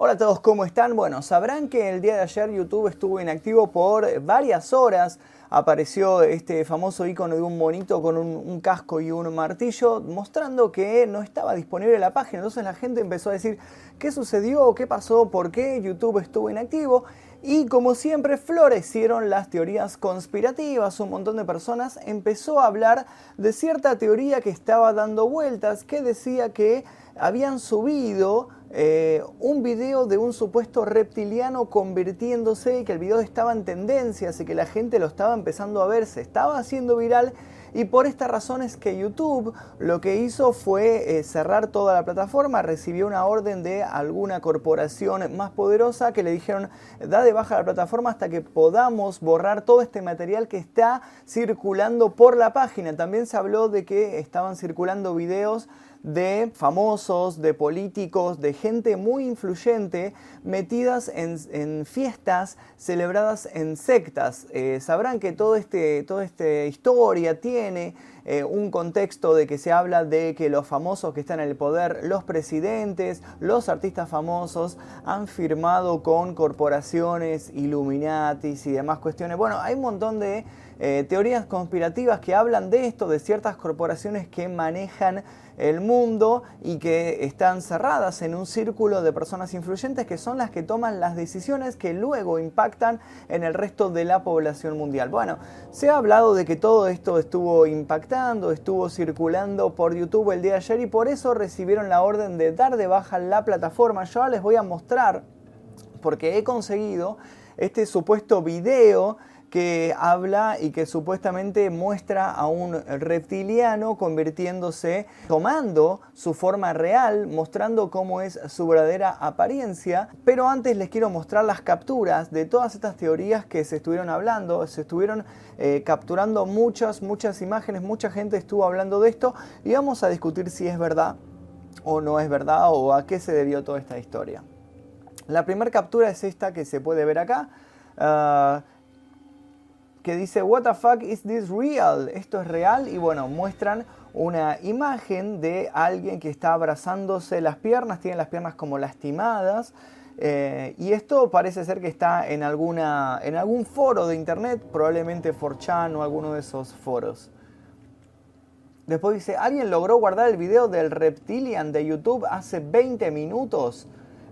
Hola a todos, ¿cómo están? Bueno, sabrán que el día de ayer YouTube estuvo inactivo por varias horas. Apareció este famoso icono de un monito con un, casco y un martillo mostrando que no estaba disponible la página. Entonces la gente empezó a decir qué sucedió, qué pasó, por qué YouTube estuvo inactivo. Y como siempre florecieron las teorías conspirativas, un montón de personas empezó a hablar de cierta teoría que estaba dando vueltas, que decía que habían subido eh, un video de un supuesto reptiliano convirtiéndose y que el video estaba en tendencia, así que la gente lo estaba empezando a ver, se estaba haciendo viral y por esta razón es que YouTube lo que hizo fue eh, cerrar toda la plataforma, recibió una orden de alguna corporación más poderosa que le dijeron da de baja la plataforma hasta que podamos borrar todo este material que está circulando por la página. También se habló de que estaban circulando videos de famosos, de políticos, de gente muy influyente metidas en, fiestas celebradas en sectas. Eh, sabrán que todo este, toda esta historia tiene eh, un contexto de que se habla de que los famosos que están en el poder, los presidentes, los artistas famosos han firmado con corporaciones, Illuminatis y demás cuestiones. Bueno, hay un montón de eh, teorías conspirativas que hablan de esto, de ciertas corporaciones que manejan el mundo y que están cerradas en un círculo de personas influyentes que son las que toman las decisiones que luego impactan en el resto de la población mundial. Bueno, se ha hablado de que todo esto estuvo impactando, estuvo circulando por YouTube el día de ayer y por eso recibieron la orden de dar de baja la plataforma. Yo ahora les voy a mostrar porque he conseguido este supuesto video que habla y que supuestamente muestra a un reptiliano convirtiéndose, tomando su forma real, mostrando cómo es su verdadera apariencia. Pero antes les quiero mostrar las capturas de todas estas teorías que se estuvieron hablando, se estuvieron eh, capturando muchas, muchas imágenes, mucha gente estuvo hablando de esto y vamos a discutir si es verdad o no es verdad o a qué se debió toda esta historia. La primera captura es esta que se puede ver acá. Ah, que dice, what the fuck is this real? Esto es real y bueno, muestran una imagen de alguien que está abrazándose las piernas, tiene las piernas como lastimadas. Eh, y esto parece ser que está en, alguna, en algún foro de internet, probablemente 4chan o alguno de esos foros. Después dice, alguien logró guardar el video del reptilian de YouTube hace 20 minutos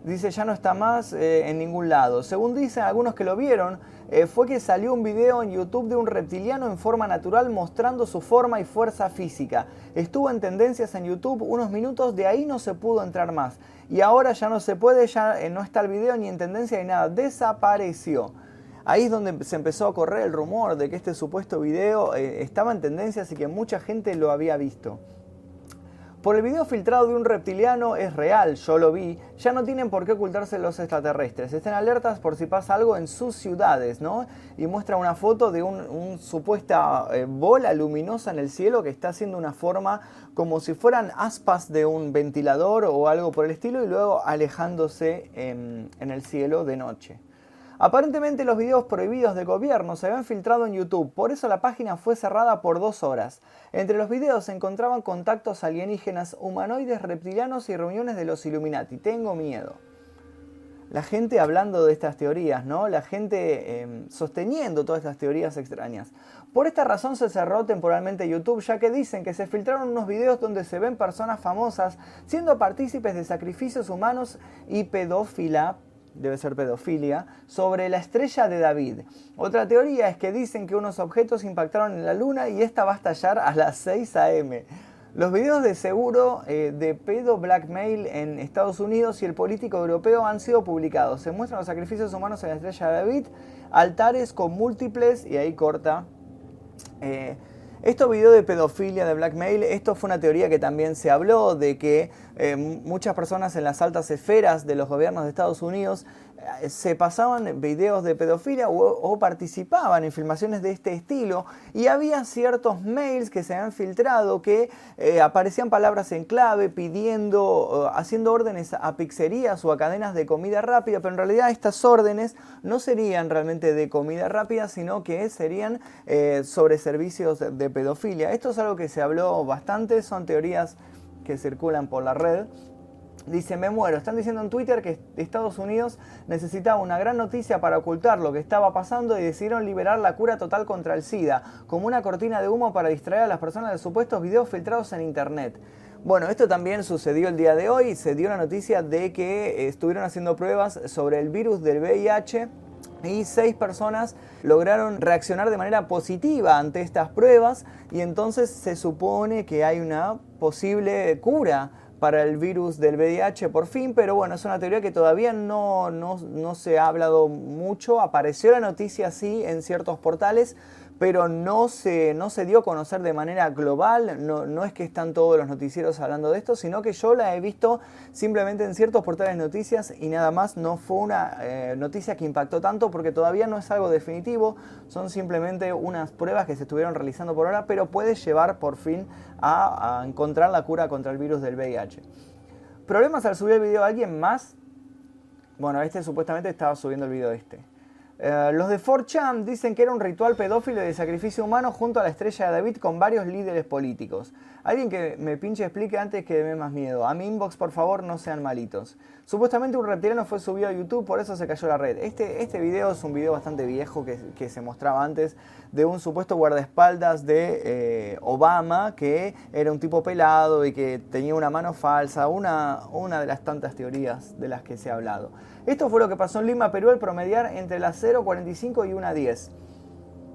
dice ya no está más eh, en ningún lado. Según dicen algunos que lo vieron, eh, fue que salió un video en YouTube de un reptiliano en forma natural mostrando su forma y fuerza física. Estuvo en tendencias en YouTube unos minutos, de ahí no se pudo entrar más. Y ahora ya no se puede, ya eh, no está el video ni en tendencia ni nada, desapareció. Ahí es donde se empezó a correr el rumor de que este supuesto video estaba en tendencias y que mucha gente lo había visto. Por el video filtrado de un reptiliano es real, yo lo vi, ya no tienen por qué ocultarse los extraterrestres. Estén alertas por si pasa algo en sus ciudades, ¿no? Y muestra una foto de una supuesta eh, bola luminosa en el cielo que está haciendo una forma como si fueran aspas de un ventilador o algo por el estilo y luego alejándose en el cielo de noche. Aparentemente los videos prohibidos de gobierno se habían filtrado en YouTube, por eso la página fue cerrada por dos horas. Entre los videos se encontraban contactos alienígenas, humanoides, reptilianos y reuniones de los Illuminati. Tengo miedo. La gente hablando de estas teorías, ¿no? La gente em, sosteniendo todas estas teorías extrañas. Por esta razón se cerró temporalmente YouTube, ya que dicen que se filtraron unos videos donde se ven personas famosas siendo partícipes de sacrificios humanos y pedófila debe ser pedofilia, sobre la estrella de David. Otra teoría es que dicen que unos objetos impactaron en la luna y esta va a estallar a las 6 a.m. Los videos de seguro eh, de pedo blackmail en Estados Unidos y el político europeo han sido publicados. Se muestran los sacrificios humanos en la estrella de David, altares con múltiples, y ahí corta. Eh, esto video de pedofilia, de blackmail, esto fue una teoría que también se habló de que eh, muchas personas en las altas esferas de los gobiernos de Estados Unidos eh, se pasaban videos de pedofilia o, participaban en filmaciones de este estilo y había ciertos mails que se habían filtrado que eh, aparecían palabras en clave pidiendo, haciendo órdenes a pizzerías o a cadenas de comida rápida, pero en realidad estas órdenes no serían realmente de comida rápida, sino que serían sobre servicios de pedofilia. Esto es algo que se habló bastante, son teorías que circulan por la red. Dice, me muero. Están diciendo en Twitter que Estados Unidos necesitaba una gran noticia para ocultar lo que estaba pasando y decidieron liberar la cura total contra el SIDA, como una cortina de humo para distraer a las personas de supuestos videos filtrados en Internet. Bueno, esto también sucedió el día de hoy. Se dio la noticia de que estuvieron haciendo pruebas sobre el virus del VIH y seis personas lograron reaccionar de manera positiva ante estas pruebas y entonces se supone que hay una posible cura para el virus del VIH por fin, pero bueno, es una teoría que todavía no, no, se ha hablado mucho. Apareció la noticia sí en ciertos portales, pero no se, no se dio a conocer de manera global, no, no, es que están todos los noticieros hablando de esto, sino que yo la he visto simplemente en ciertos portales de noticias y nada más no fue una eh, noticia que impactó tanto porque todavía no es algo definitivo, son simplemente unas pruebas que se estuvieron realizando por ahora, pero puede llevar por fin a, encontrar la cura contra el virus del VIH. ¿Problemas al subir el video a alguien más? Bueno, este supuestamente estaba subiendo el video este. Eh, los de 4chan dicen que era un ritual pedófilo de sacrificio humano junto a la estrella de David con varios líderes políticos. Alguien que me pinche explique antes que dé más miedo. A mi inbox, por favor, no sean malitos. Supuestamente un reptiliano fue subido a YouTube, por eso se cayó la red. Este, este video es un video bastante viejo que, se mostraba antes de un supuesto guardaespaldas de eh, Obama que era un tipo pelado y que tenía una mano falsa. Una, una de las tantas teorías de las que se ha hablado. Esto fue lo que pasó en Lima, Perú, al promediar entre las 0.45 y 1.10.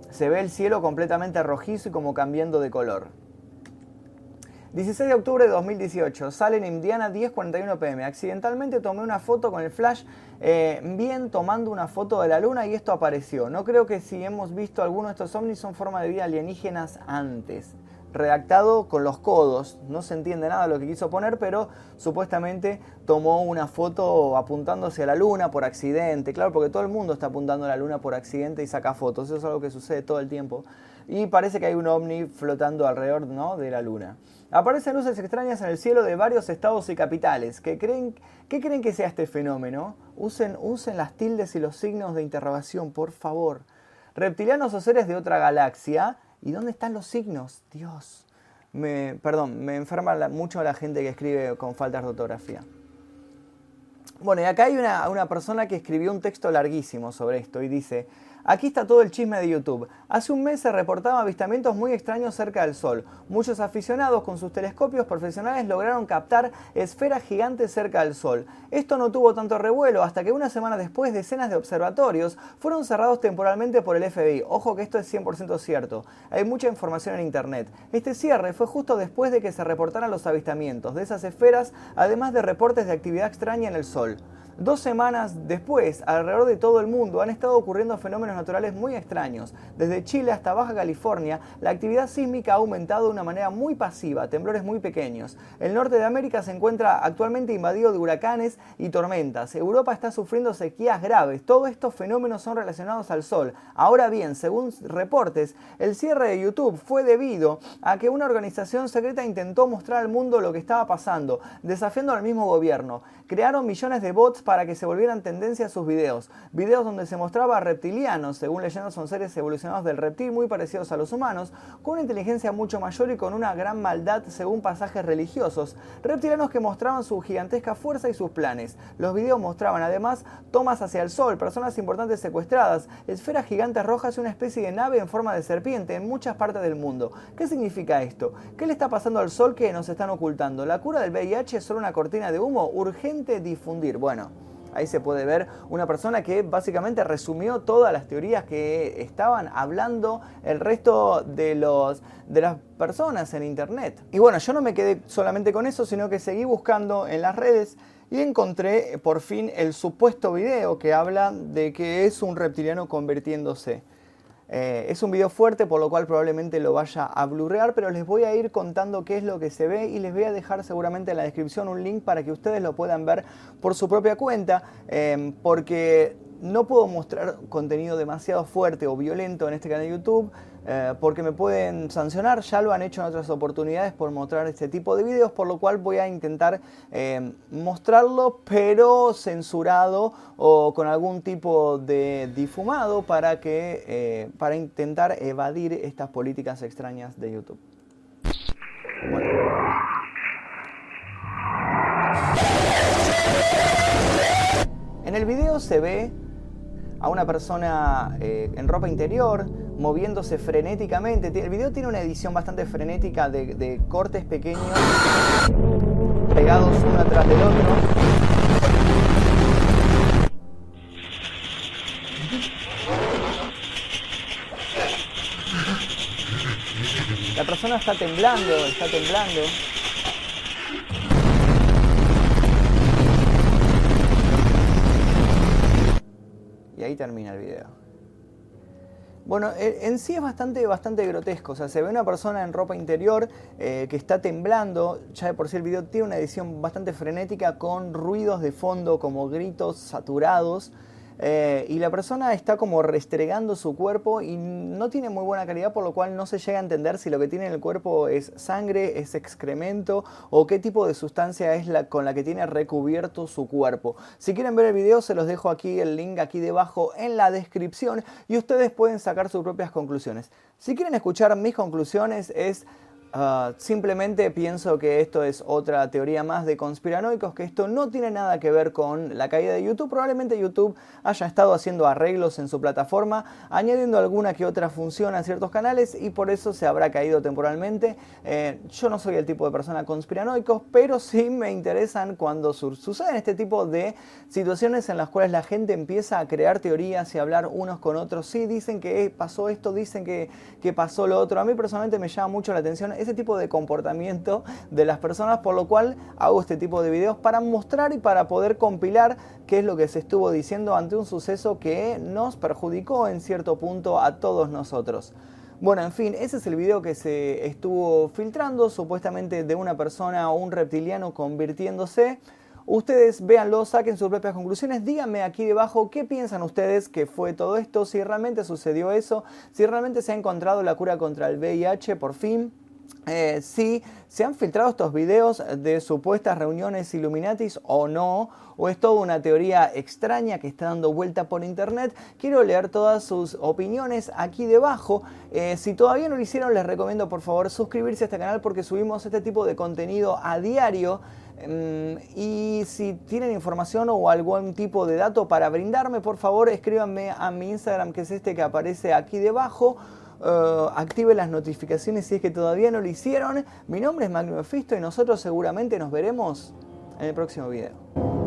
Se ve el cielo completamente rojizo y como cambiando de color. 16 de octubre de 2018, sale en Indiana 10.41 pm. Accidentalmente tomé una foto con el flash eh, bien tomando una foto de la luna y esto apareció. No creo que si hemos visto alguno de estos ovnis son forma de vida alienígenas antes redactado con los codos. No se entiende nada lo que quiso poner, pero supuestamente tomó una foto apuntándose a la luna por accidente. Claro, porque todo el mundo está apuntando a la luna por accidente y saca fotos. Eso es algo que sucede todo el tiempo. Y parece que hay un ovni flotando alrededor ¿no? de la luna. Aparecen luces extrañas en el cielo de varios estados y capitales. ¿Qué creen, ¿Qué creen que sea este fenómeno? Usen, usen las tildes y los signos de interrogación, por favor. Reptilianos o seres de otra galaxia ¿Y dónde están los signos? Dios. Me, perdón, me enferma mucho la gente que escribe con faltas de ortografía. Bueno, y acá hay una, una persona que escribió un texto larguísimo sobre esto y dice, Aquí está todo el chisme de YouTube. Hace un mes se reportaban avistamientos muy extraños cerca del Sol. Muchos aficionados con sus telescopios profesionales lograron captar esferas gigantes cerca del Sol. Esto no tuvo tanto revuelo hasta que una semana después decenas de observatorios fueron cerrados temporalmente por el FBI. Ojo que esto es 100% cierto. Hay mucha información en Internet. Este cierre fue justo después de que se reportaran los avistamientos de esas esferas, además de reportes de actividad extraña en el Sol. Dos semanas después, alrededor de todo el mundo han estado ocurriendo fenómenos naturales muy extraños. Desde Chile hasta Baja California, la actividad sísmica ha aumentado de una manera muy pasiva, temblores muy pequeños. El norte de América se encuentra actualmente invadido de huracanes y tormentas. Europa está sufriendo sequías graves. Todos estos fenómenos son relacionados al Sol. Ahora bien, según reportes, el cierre de YouTube fue debido a que una organización secreta intentó mostrar al mundo lo que estaba pasando, desafiando al mismo gobierno. Crearon millones de bots para que se volvieran tendencia a sus videos. Videos donde se mostraba reptilianos, según leyendas son seres evolucionados del reptil muy parecidos a los humanos, con una inteligencia mucho mayor y con una gran maldad según pasajes religiosos. Reptilianos que mostraban su gigantesca fuerza y sus planes. Los videos mostraban además tomas hacia el sol, personas importantes secuestradas, esferas gigantes rojas y una especie de nave en forma de serpiente en muchas partes del mundo. ¿Qué significa esto? ¿Qué le está pasando al sol que nos están ocultando? ¿La cura del VIH es solo una cortina de humo? Urgente difundir. Bueno, Ahí se puede ver una persona que básicamente resumió todas las teorías que estaban hablando el resto de, los, de las personas en Internet. Y bueno, yo no me quedé solamente con eso, sino que seguí buscando en las redes y encontré por fin el supuesto video que habla de que es un reptiliano convirtiéndose. Eh, es un video fuerte, por lo cual probablemente lo vaya a blurrear, pero les voy a ir contando qué es lo que se ve y les voy a dejar seguramente en la descripción un link para que ustedes lo puedan ver por su propia cuenta, eh, porque no puedo mostrar contenido demasiado fuerte o violento en este canal de YouTube eh, porque me pueden sancionar. Ya lo han hecho en otras oportunidades por mostrar este tipo de videos, por lo cual voy a intentar eh, mostrarlo, pero censurado o con algún tipo de difumado para, que, eh, para intentar evadir estas políticas extrañas de YouTube. En el video se ve a una persona eh, en ropa interior moviéndose frenéticamente. El video tiene una edición bastante frenética de, cortes pequeños pegados uno atrás del otro. La persona está temblando, está temblando. Y ahí termina el video. Bueno, en sí es bastante, bastante grotesco. O sea, se ve una persona en ropa interior eh, que está temblando. Ya de por sí el video tiene una edición bastante frenética con ruidos de fondo como gritos saturados. Eh, y la persona está como restregando su cuerpo y no tiene muy buena calidad, por lo cual no se llega a entender si lo que tiene en el cuerpo es sangre, es excremento o qué tipo de sustancia es la con la que tiene recubierto su cuerpo. Si quieren ver el video, se los dejo aquí el link aquí debajo en la descripción y ustedes pueden sacar sus propias conclusiones. Si quieren escuchar mis conclusiones es Ah, simplemente pienso que esto es otra teoría más de conspiranoicos, que esto no tiene nada que ver con la caída de YouTube. Probablemente YouTube haya estado haciendo arreglos en su plataforma, añadiendo alguna que otra función a ciertos canales y por eso se habrá caído temporalmente. Eh, yo no soy el tipo de persona conspiranoicos, pero sí me interesan cuando suceden este tipo de situaciones en las cuales la gente empieza a crear teorías y hablar unos con otros. Sí, dicen que pasó esto, dicen que, que pasó lo otro. A mí personalmente me llama mucho la atención ese tipo de comportamiento de las personas, por lo cual hago este tipo de videos para mostrar y para poder compilar qué es lo que se estuvo diciendo ante un suceso que nos perjudicó en cierto punto a todos nosotros. Bueno, en fin, ese es el video que se estuvo filtrando, supuestamente de una persona o un reptiliano convirtiéndose. Ustedes véanlo, saquen sus propias conclusiones, díganme aquí debajo qué piensan ustedes que fue todo esto, si realmente sucedió eso, si realmente se ha encontrado la cura contra el VIH por fin. Eh, si se han filtrado estos videos de supuestas reuniones Illuminatis o no, o es toda una teoría extraña que está dando vuelta por internet. Quiero leer todas sus opiniones aquí debajo. Eh, si todavía no lo hicieron, les recomiendo por favor suscribirse a este canal porque subimos este tipo de contenido a diario. Mm, y si tienen información o algún tipo de dato para brindarme, por favor escríbanme a mi Instagram que es este que aparece aquí debajo uh, active las notificaciones si es que todavía no lo hicieron. Mi nombre es Magno Fisto y nosotros seguramente nos veremos en el próximo video.